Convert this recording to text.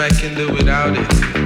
I can do without it.